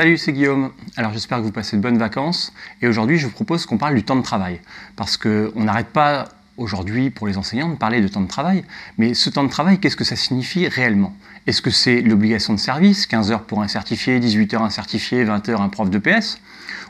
Salut, c'est Guillaume. Alors j'espère que vous passez de bonnes vacances. Et aujourd'hui, je vous propose qu'on parle du temps de travail. Parce qu'on n'arrête pas aujourd'hui pour les enseignants de parler de temps de travail. Mais ce temps de travail, qu'est-ce que ça signifie réellement? Est-ce que c'est l'obligation de service, 15 heures pour un certifié, 18 heures un certifié, 20 heures un prof de PS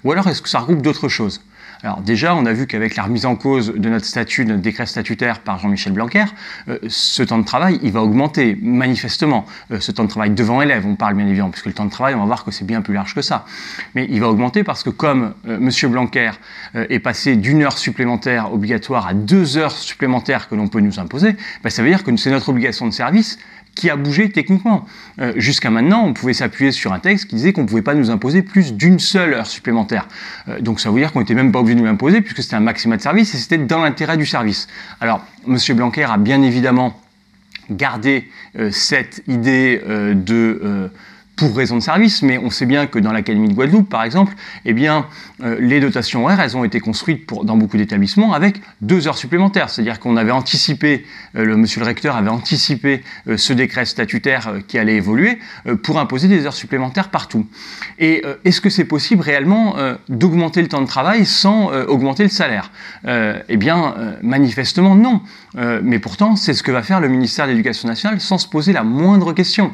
Ou alors est-ce que ça regroupe d'autres choses? Alors déjà, on a vu qu'avec la remise en cause de notre statut, de notre décret statutaire par Jean-Michel Blanquer, euh, ce temps de travail, il va augmenter manifestement. Euh, ce temps de travail devant élève, on parle bien évidemment, puisque le temps de travail, on va voir que c'est bien plus large que ça. Mais il va augmenter parce que comme euh, M. Blanquer est passé d'une heure supplémentaire obligatoire à deux heures supplémentaires que l'on peut nous imposer, ben, ça veut dire que c'est notre obligation de service qui a bougé techniquement. Euh, jusqu'à maintenant, on pouvait s'appuyer sur un texte qui disait qu'on ne pouvait pas nous imposer plus d'une seule heure supplémentaire. Euh, donc ça veut dire qu'on n'était même pas obligé de nous l'imposer puisque c'était un maximum de service et c'était dans l'intérêt du service. Alors, M. Blanquer a bien évidemment gardé euh, cette idée de pour raison de service, mais on sait bien que dans l'Académie de Guadeloupe, par exemple, eh bien, euh, les dotations horaires, ont été construites pour, dans beaucoup d'établissements avec deux heures supplémentaires. C'est-à-dire qu'on avait anticipé, euh, le monsieur le recteur avait anticipé euh, ce décret statutaire qui allait évoluer pour imposer des heures supplémentaires partout. Et est-ce que c'est possible réellement d'augmenter le temps de travail sans augmenter le salaire? Eh bien, manifestement non. mais pourtant, c'est ce que va faire le ministère de l'Éducation nationale sans se poser la moindre question.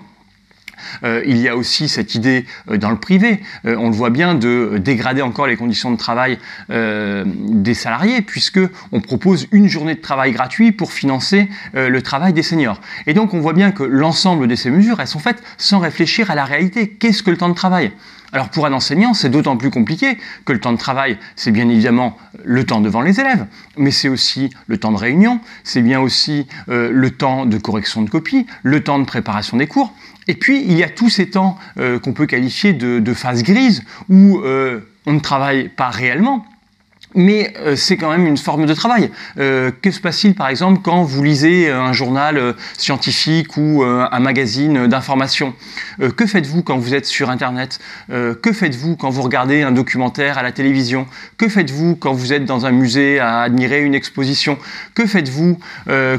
Euh, il y a aussi cette idée euh, dans le privé, euh, on le voit bien, de dégrader encore les conditions de travail des salariés, puisque on propose une journée de travail gratuit pour financer le travail des seniors. Et donc on voit bien que l'ensemble de ces mesures, elles sont faites sans réfléchir à la réalité. Qu'est-ce que le temps de travail? Alors pour un enseignant, c'est d'autant plus compliqué que le temps de travail, c'est bien évidemment le temps devant les élèves, mais c'est aussi le temps de réunion, c'est bien aussi le temps de correction de copie, le temps de préparation des cours. Et puis, il y a tous ces temps euh, qu'on peut qualifier de, phase grise, où euh, on ne travaille pas réellement, mais euh, c'est quand même une forme de travail. Euh, que se passe-t-il par exemple quand vous lisez un journal euh, scientifique ou un magazine d'information? Que faites-vous quand vous êtes sur Internet? Que faites-vous quand vous regardez un documentaire à la télévision? Que faites-vous quand vous êtes dans un musée à admirer une exposition? Que faites-vous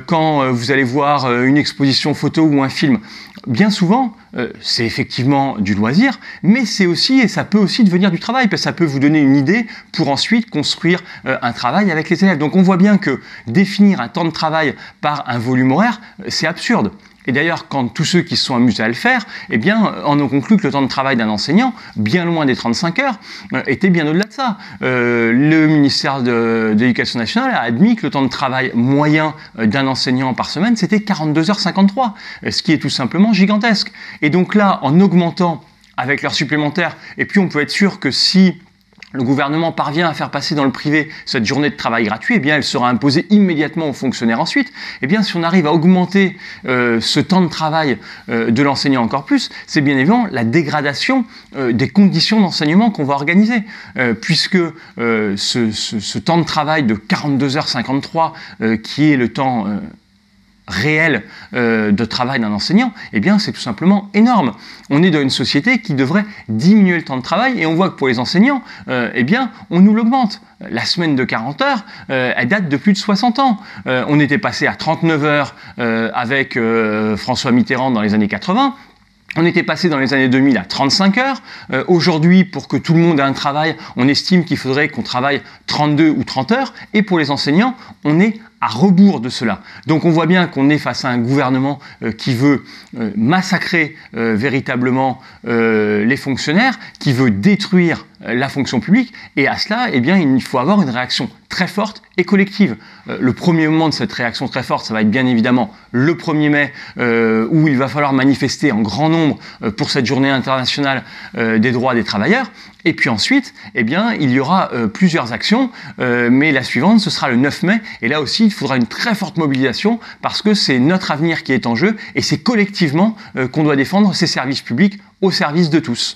quand vous allez voir une exposition photo ou un film? Bien souvent, c'est effectivement du loisir, mais c'est aussi, et ça peut aussi devenir du travail, parce que ça peut vous donner une idée pour ensuite construire euh, un travail avec les élèves. Donc on voit bien que définir un temps de travail par un volume horaire, euh, c'est absurde. Et d'ailleurs, quand tous ceux qui se sont amusés à le faire, eh bien, en ont conclu que le temps de travail d'un enseignant, bien loin des 35 heures, euh, était bien au-delà de ça. le ministère de, l'Éducation nationale a admis que le temps de travail moyen d'un enseignant par semaine, c'était 42h53, ce qui est tout simplement gigantesque. Et donc là, en augmentant avec l'heure supplémentaire, et puis on peut être sûr que si le gouvernement parvient à faire passer dans le privé cette journée de travail gratuit, eh bien, elle sera imposée immédiatement aux fonctionnaires ensuite. Eh bien, si on arrive à augmenter euh, ce temps de travail euh, de l'enseignant encore plus, c'est bien évidemment la dégradation euh, des conditions d'enseignement qu'on va organiser, puisque ce, ce, temps de travail de 42h53, qui est le temps réel euh, de travail d'un enseignant, eh bien c'est tout simplement énorme. On est dans une société qui devrait diminuer le temps de travail et on voit que pour les enseignants, euh, eh bien on nous l'augmente. La semaine de 40 heures, euh, elle date de plus de 60 ans. on était passé à 39 heures avec François Mitterrand dans les années 80. On était passé dans les années 2000 à 35 heures. Aujourd'hui, pour que tout le monde ait un travail, on estime qu'il faudrait qu'on travaille 32 ou 30 heures. Et pour les enseignants, on est à rebours de cela. Donc on voit bien qu'on est face à un gouvernement euh, qui veut euh, massacrer euh, véritablement les fonctionnaires, qui veut détruire la fonction publique, et à cela, eh bien, il faut avoir une réaction très forte et collective. le premier moment de cette réaction très forte, ça va être bien évidemment le 1er mai, où il va falloir manifester en grand nombre pour cette journée internationale des droits des travailleurs, et puis ensuite, eh bien, il y aura plusieurs actions, mais la suivante, ce sera le 9 mai, et là aussi, il faudra une très forte mobilisation parce que c'est notre avenir qui est en jeu et c'est collectivement euh, qu'on doit défendre ces services publics au service de tous.